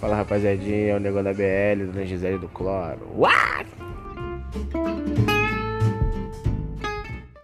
Fala rapaziadinha, é o negócio da BL, Dona Gisele do Cloro. What?